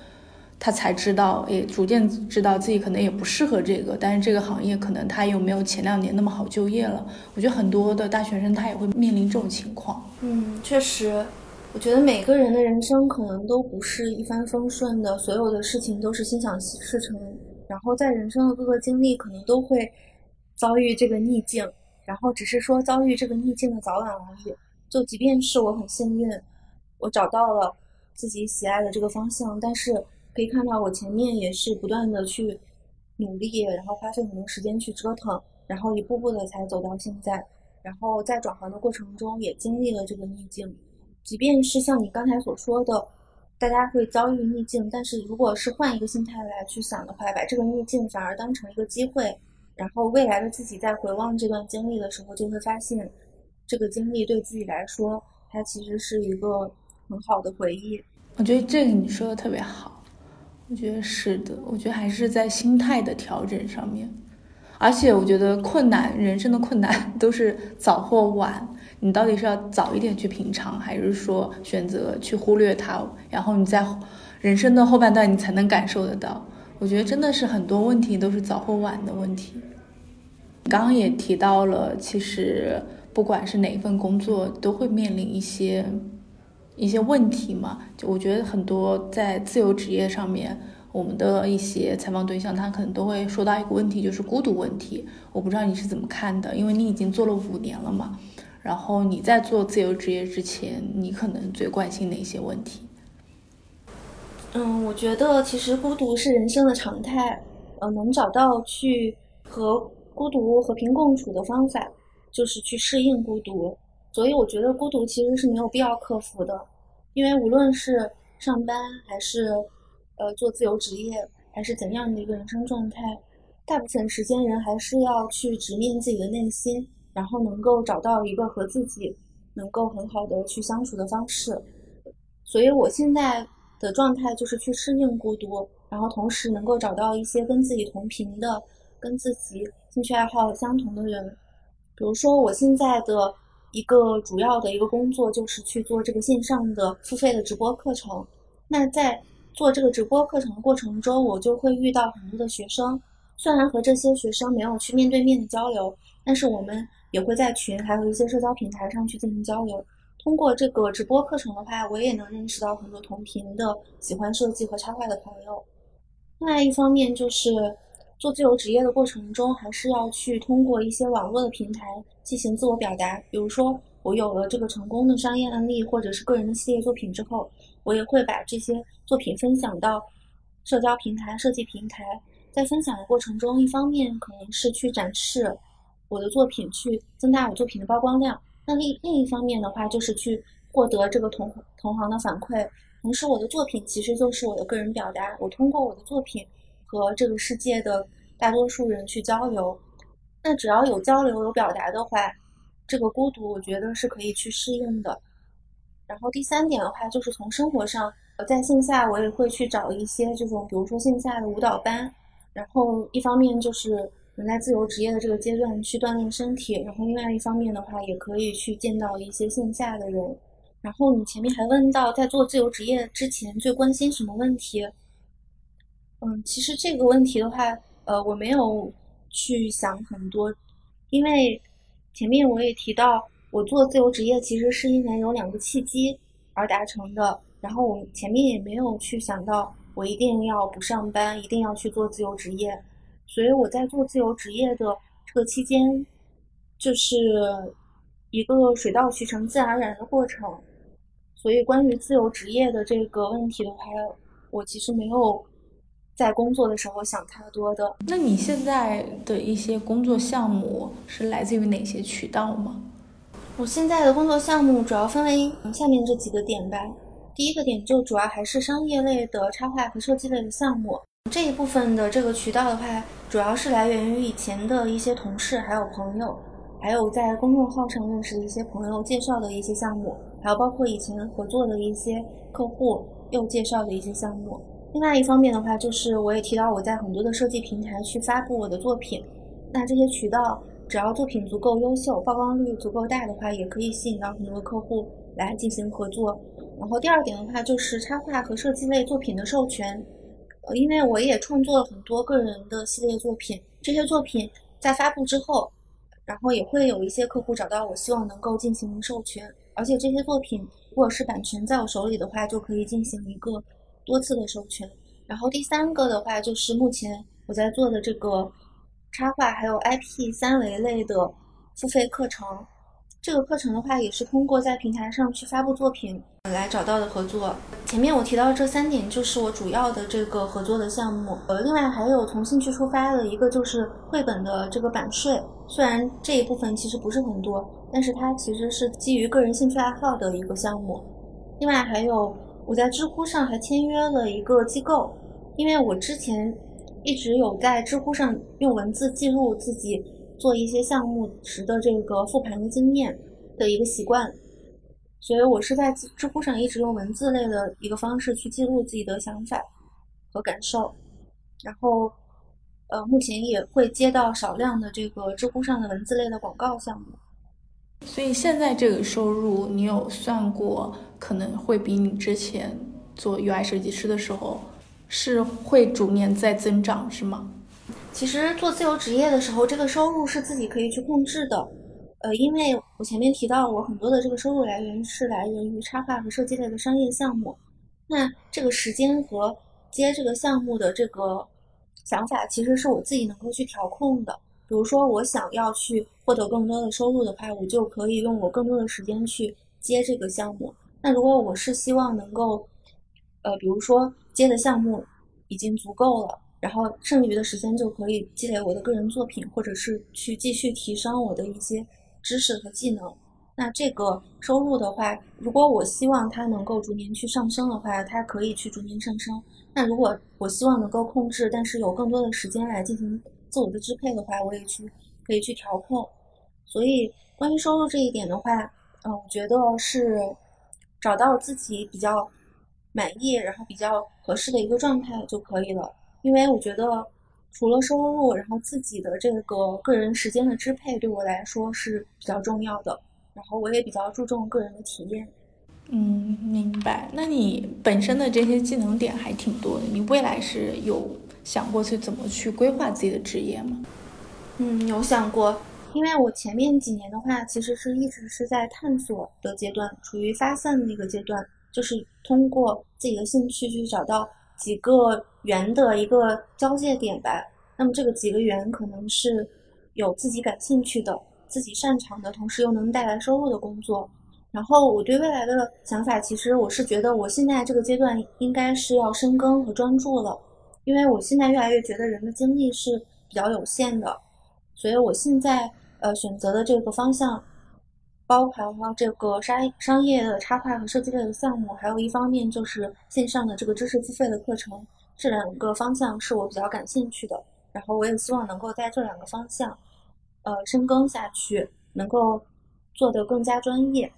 他才知道，也逐渐知道自己可能也不适合这个。但是这个行业可能他又没有前两年那么好就业了。我觉得很多的大学生他也会面临这种情况。嗯，确实，我觉得每个人的人生可能都不是一帆风顺的，所有的事情都是心想事成。然后在人生的各个经历，可能都会遭遇这个逆境。然后只是说遭遇这个逆境的早晚而已。就即便是我很幸运，我找到了自己喜爱的这个方向，但是可以看到我前面也是不断的去努力，然后花费很多时间去折腾，然后一步步的才走到现在。然后在转行的过程中也经历了这个逆境。即便是像你刚才所说的，大家会遭遇逆境，但是如果是换一个心态来去想的话，把这个逆境反而当成一个机会。然后未来的自己在回望这段经历的时候，就会发现，这个经历对自己来说，它其实是一个很好的回忆。我觉得这个你说的特别好，我觉得是的，我觉得还是在心态的调整上面。而且我觉得困难，人生的困难都是早或晚，你到底是要早一点去品尝，还是说选择去忽略它，然后你在人生的后半段你才能感受得到。我觉得真的是很多问题都是早或晚的问题。刚刚也提到了，其实不管是哪一份工作，都会面临一些一些问题嘛。就我觉得很多在自由职业上面，我们的一些采访对象，他可能都会说到一个问题，就是孤独问题。我不知道你是怎么看的，因为你已经做了五年了嘛。然后你在做自由职业之前，你可能最关心哪些问题？嗯，我觉得其实孤独是人生的常态，呃，能找到去和孤独和平共处的方法，就是去适应孤独。所以我觉得孤独其实是没有必要克服的，因为无论是上班还是呃做自由职业，还是怎样的一个人生状态，大部分时间人还是要去直面自己的内心，然后能够找到一个和自己能够很好的去相处的方式。所以我现在。的状态就是去适应孤独，然后同时能够找到一些跟自己同频的、跟自己兴趣爱好相同的人。比如说，我现在的一个主要的一个工作就是去做这个线上的付费的直播课程。那在做这个直播课程的过程中，我就会遇到很多的学生。虽然和这些学生没有去面对面的交流，但是我们也会在群还有一些社交平台上去进行交流。通过这个直播课程的话，我也能认识到很多同频的喜欢设计和插画的朋友。另外一方面，就是做自由职业的过程中，还是要去通过一些网络的平台进行自我表达。比如说，我有了这个成功的商业案例或者是个人的系列作品之后，我也会把这些作品分享到社交平台、设计平台。在分享的过程中，一方面可能是去展示我的作品，去增大我作品的曝光量。那另另一方面的话，就是去获得这个同同行的反馈，同时我的作品其实就是我的个人表达，我通过我的作品和这个世界的大多数人去交流。那只要有交流有表达的话，这个孤独我觉得是可以去适应的。然后第三点的话，就是从生活上，呃，在线下我也会去找一些这种，比如说线下的舞蹈班，然后一方面就是。能在自由职业的这个阶段去锻炼身体，然后另外一方面的话，也可以去见到一些线下的人。然后你前面还问到，在做自由职业之前最关心什么问题？嗯，其实这个问题的话，呃，我没有去想很多，因为前面我也提到，我做自由职业其实是因为有两个契机而达成的。然后我前面也没有去想到，我一定要不上班，一定要去做自由职业。所以我在做自由职业的这个期间，就是一个水到渠成、自然而然的过程。所以关于自由职业的这个问题的话，我其实没有在工作的时候想太多的。那你现在的一些工作项目是来自于哪些渠道吗？我现在的工作项目主要分为下面这几个点吧。第一个点就主要还是商业类的插画和设计类的项目。这一部分的这个渠道的话，主要是来源于以前的一些同事，还有朋友，还有在公众号上认识的一些朋友介绍的一些项目，还有包括以前合作的一些客户又介绍的一些项目。另外一方面的话，就是我也提到我在很多的设计平台去发布我的作品，那这些渠道只要作品足够优秀，曝光率足够大的话，也可以吸引到很多客户来进行合作。然后第二点的话，就是插画和设计类作品的授权。呃，因为我也创作了很多个人的系列作品，这些作品在发布之后，然后也会有一些客户找到我，希望能够进行授权。而且这些作品如果是版权在我手里的话，就可以进行一个多次的授权。然后第三个的话，就是目前我在做的这个插画还有 IP 三维类的付费课程。这个课程的话，也是通过在平台上去发布作品来找到的合作。前面我提到这三点，就是我主要的这个合作的项目。呃，另外还有从兴趣出发的一个，就是绘本的这个版税。虽然这一部分其实不是很多，但是它其实是基于个人兴趣爱好的一个项目。另外还有我在知乎上还签约了一个机构，因为我之前一直有在知乎上用文字记录自己做一些项目时的这个复盘的经验的一个习惯，所以我是在知乎上一直用文字类的一个方式去记录自己的想法和感受，然后呃，目前也会接到少量的这个知乎上的文字类的广告项目。所以现在这个收入，你有算过可能会比你之前做 UI 设计师的时候？是会逐年在增长，是吗？其实做自由职业的时候，这个收入是自己可以去控制的。呃，因为我前面提到，我很多的这个收入来源是来源于插画和设计类的商业项目。那这个时间和接这个项目的这个想法，其实是我自己能够去调控的。比如说，我想要去获得更多的收入的话，我就可以用我更多的时间去接这个项目。那如果我是希望能够，呃，比如说。接的项目已经足够了，然后剩余的时间就可以积累我的个人作品，或者是去继续提升我的一些知识和技能。那这个收入的话，如果我希望它能够逐年去上升的话，它可以去逐年上升。那如果我希望能够控制，但是有更多的时间来进行自我的支配的话，我也去可以去调控。所以关于收入这一点的话，嗯，我觉得是找到自己比较。满意，然后比较合适的一个状态就可以了。因为我觉得，除了收入，然后自己的这个个人时间的支配对我来说是比较重要的。然后我也比较注重个人的体验。嗯，明白。那你本身的这些技能点还挺多的，你未来是有想过去怎么去规划自己的职业吗？嗯，有想过。因为我前面几年的话，其实是一直是在探索的阶段，处于发散的一个阶段。就是通过自己的兴趣去找到几个圆的一个交界点吧。那么这个几个圆可能是有自己感兴趣的、自己擅长的，同时又能带来收入的工作。然后我对未来的想法，其实我是觉得我现在这个阶段应该是要深耕和专注了，因为我现在越来越觉得人的精力是比较有限的，所以我现在呃选择的这个方向。包含了这个商商业的插画和设计类的项目，还有一方面就是线上的这个知识付费的课程，这两个方向是我比较感兴趣的。然后我也希望能够在这两个方向，呃，深耕下去，能够做得更加专业。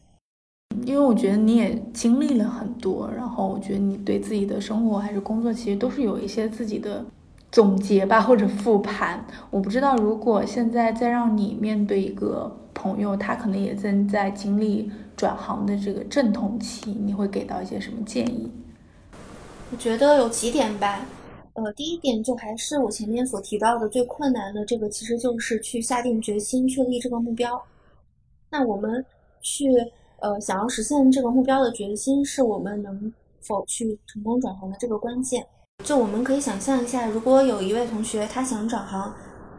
因为我觉得你也经历了很多，然后我觉得你对自己的生活还是工作，其实都是有一些自己的总结吧，或者复盘。我不知道如果现在再让你面对一个。朋友他可能也正在经历转行的这个阵痛期，你会给到一些什么建议？我觉得有几点吧，呃，第一点就还是我前面所提到的最困难的这个，其实就是去下定决心确立这个目标。那我们去呃想要实现这个目标的决心，是我们能否去成功转行的这个关键。就我们可以想象一下，如果有一位同学他想转行，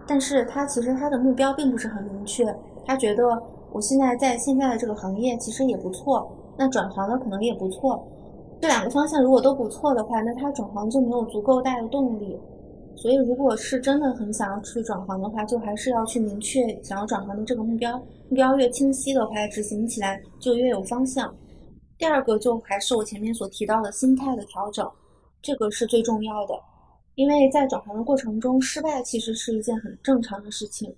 但是他其实他的目标并不是很明确。他觉得我现在在现在的这个行业其实也不错，那转行的可能也不错。这两个方向如果都不错的话，那他转行就没有足够大的动力。所以，如果是真的很想要去转行的话，就还是要去明确想要转行的这个目标。目标越清晰的话，执行起来就越有方向。第二个就还是我前面所提到的心态的调整，这个是最重要的。因为在转行的过程中，失败其实是一件很正常的事情。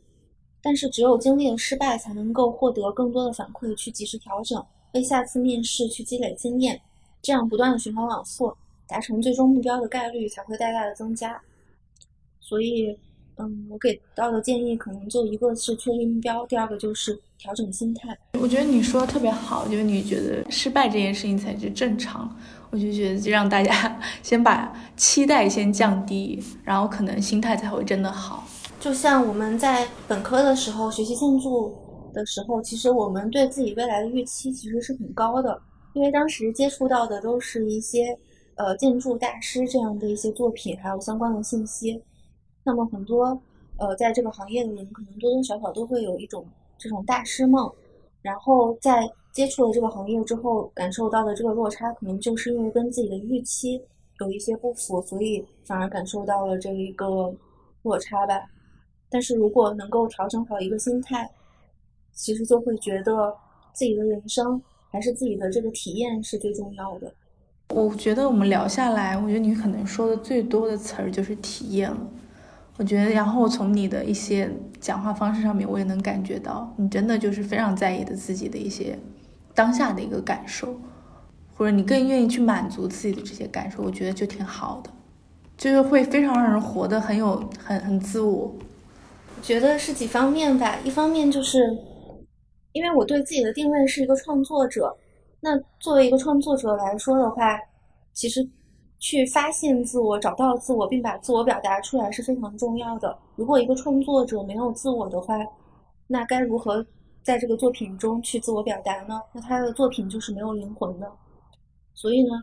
但是只有经历了失败，才能够获得更多的反馈，去及时调整，为下次面试去积累经验，这样不断的循环往复，达成最终目标的概率才会大大的增加。所以，嗯，我给到的建议可能就一个是确立目标，第二个就是调整心态。我觉得你说的特别好，就是你觉得失败这件事情才是正常，我就觉得就让大家 先把期待先降低，然后可能心态才会真的好。就像我们在本科的时候学习建筑的时候，其实我们对自己未来的预期其实是很高的，因为当时接触到的都是一些呃建筑大师这样的一些作品，还有相关的信息。那么很多呃在这个行业的人，可能多多少少都会有一种这种大师梦，然后在接触了这个行业之后，感受到的这个落差，可能就是因为跟自己的预期有一些不符，所以反而感受到了这一个落差吧。但是如果能够调整好一个心态，其实就会觉得自己的人生还是自己的这个体验是最重要的。我觉得我们聊下来，我觉得你可能说的最多的词儿就是体验了。我觉得，然后从你的一些讲话方式上面，我也能感觉到，你真的就是非常在意的自己的一些当下的一个感受，或者你更愿意去满足自己的这些感受，我觉得就挺好的，就是会非常让人活得很有很很自我。觉得是几方面吧，一方面就是因为我对自己的定位是一个创作者。那作为一个创作者来说的话，其实去发现自我、找到自我，并把自我表达出来是非常重要的。如果一个创作者没有自我的话，那该如何在这个作品中去自我表达呢？那他的作品就是没有灵魂的。所以呢，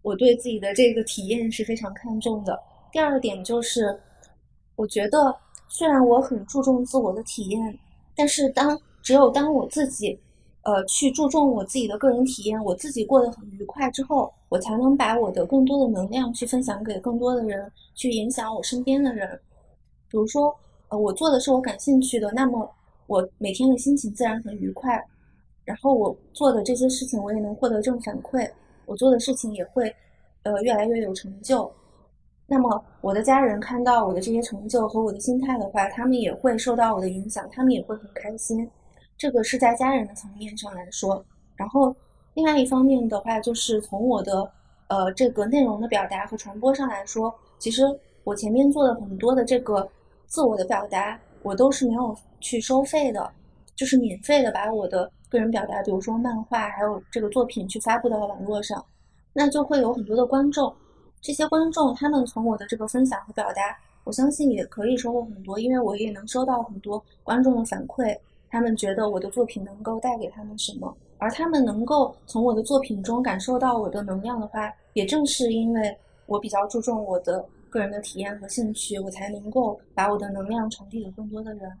我对自己的这个体验是非常看重的。第二点就是，我觉得虽然我很注重自我的体验，但是当只有当我自己。呃，去注重我自己的个人体验，我自己过得很愉快之后，我才能把我的更多的能量去分享给更多的人，去影响我身边的人。比如说，呃，我做的是我感兴趣的，那么我每天的心情自然很愉快。然后我做的这些事情，我也能获得正反馈，我做的事情也会，呃，越来越有成就。那么我的家人看到我的这些成就和我的心态的话，他们也会受到我的影响，他们也会很开心。这个是在家人的层面上来说，然后另外一方面的话，就是从我的呃这个内容的表达和传播上来说，其实我前面做的很多的这个自我的表达，我都是没有去收费的，就是免费的把我的个人表达，比如说漫画还有这个作品去发布到网络上，那就会有很多的观众，这些观众他们从我的这个分享和表达，我相信也可以收获很多，因为我也能收到很多观众的反馈。他们觉得我的作品能够带给他们什么，而他们能够从我的作品中感受到我的能量的话，也正是因为我比较注重我的个人的体验和兴趣，我才能够把我的能量传递给更多的人。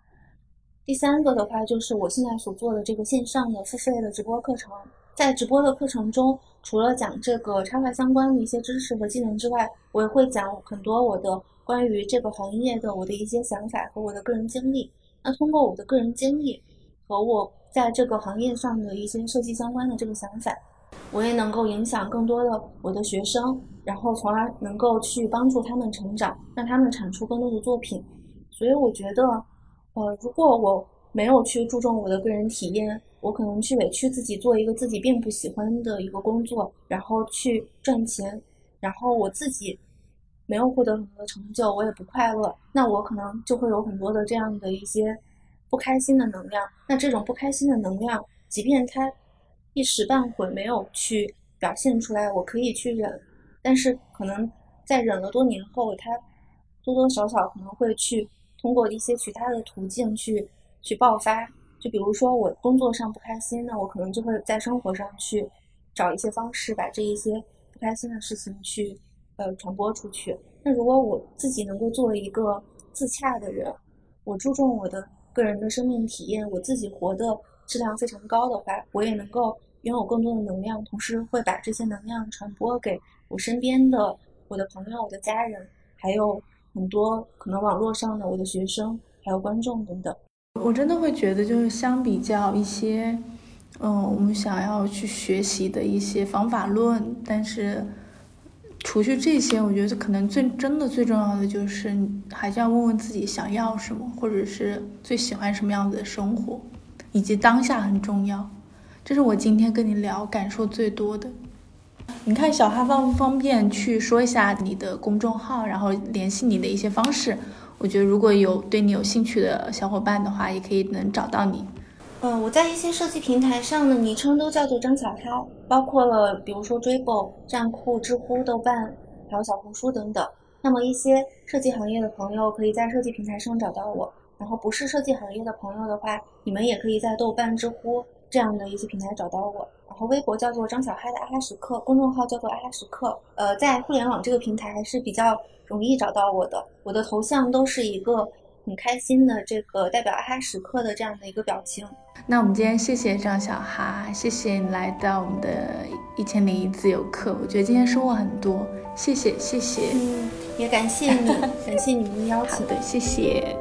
第三个的话，就是我现在所做的这个线上的付费的直播课程，在直播的课程中，除了讲这个插画相关的一些知识和技能之外，我也会讲很多我的关于这个行业的我的一些想法和我的个人经历。那通过我的个人经历和我在这个行业上的一些设计相关的这个想法，我也能够影响更多的我的学生，然后从而能够去帮助他们成长，让他们产出更多的作品。所以我觉得，呃，如果我没有去注重我的个人体验，我可能去委屈自己做一个自己并不喜欢的一个工作，然后去赚钱，然后我自己。没有获得很多的成就，我也不快乐，那我可能就会有很多的这样的一些不开心的能量。那这种不开心的能量，即便它一时半会没有去表现出来，我可以去忍，但是可能在忍了多年后，它多多少少可能会去通过一些其他的途径去去爆发。就比如说我工作上不开心，那我可能就会在生活上去找一些方式，把这一些不开心的事情去。呃，传播出去。那如果我自己能够作为一个自洽的人，我注重我的个人的生命体验，我自己活的质量非常高的话，我也能够拥有更多的能量，同时会把这些能量传播给我身边的我的朋友、我的家人，还有很多可能网络上的我的学生，还有观众等等。我真的会觉得，就是相比较一些，嗯，我们想要去学习的一些方法论，但是。除去这些，我觉得可能最真的最重要的就是，还是要问问自己想要什么，或者是最喜欢什么样子的生活，以及当下很重要。这是我今天跟你聊感受最多的。你看小哈方不方便去说一下你的公众号，然后联系你的一些方式？我觉得如果有对你有兴趣的小伙伴的话，也可以能找到你。嗯，我在一些设计平台上的昵称都叫做张小哈，包括了比如说追 o 站酷、知乎、豆瓣，还有小红书等等。那么一些设计行业的朋友可以在设计平台上找到我，然后不是设计行业的朋友的话，你们也可以在豆瓣、知乎这样的一些平台找到我。然后微博叫做张小哈的阿拉时刻，公众号叫做阿拉时刻。呃，在互联网这个平台还是比较容易找到我的，我的头像都是一个很开心的这个代表阿哈时刻的这样的一个表情。那我们今天谢谢张小哈，谢谢你来到我们的一千零一自由课，我觉得今天收获很多，谢谢谢谢，嗯，也感谢你，感谢你们的邀请，好的，谢谢。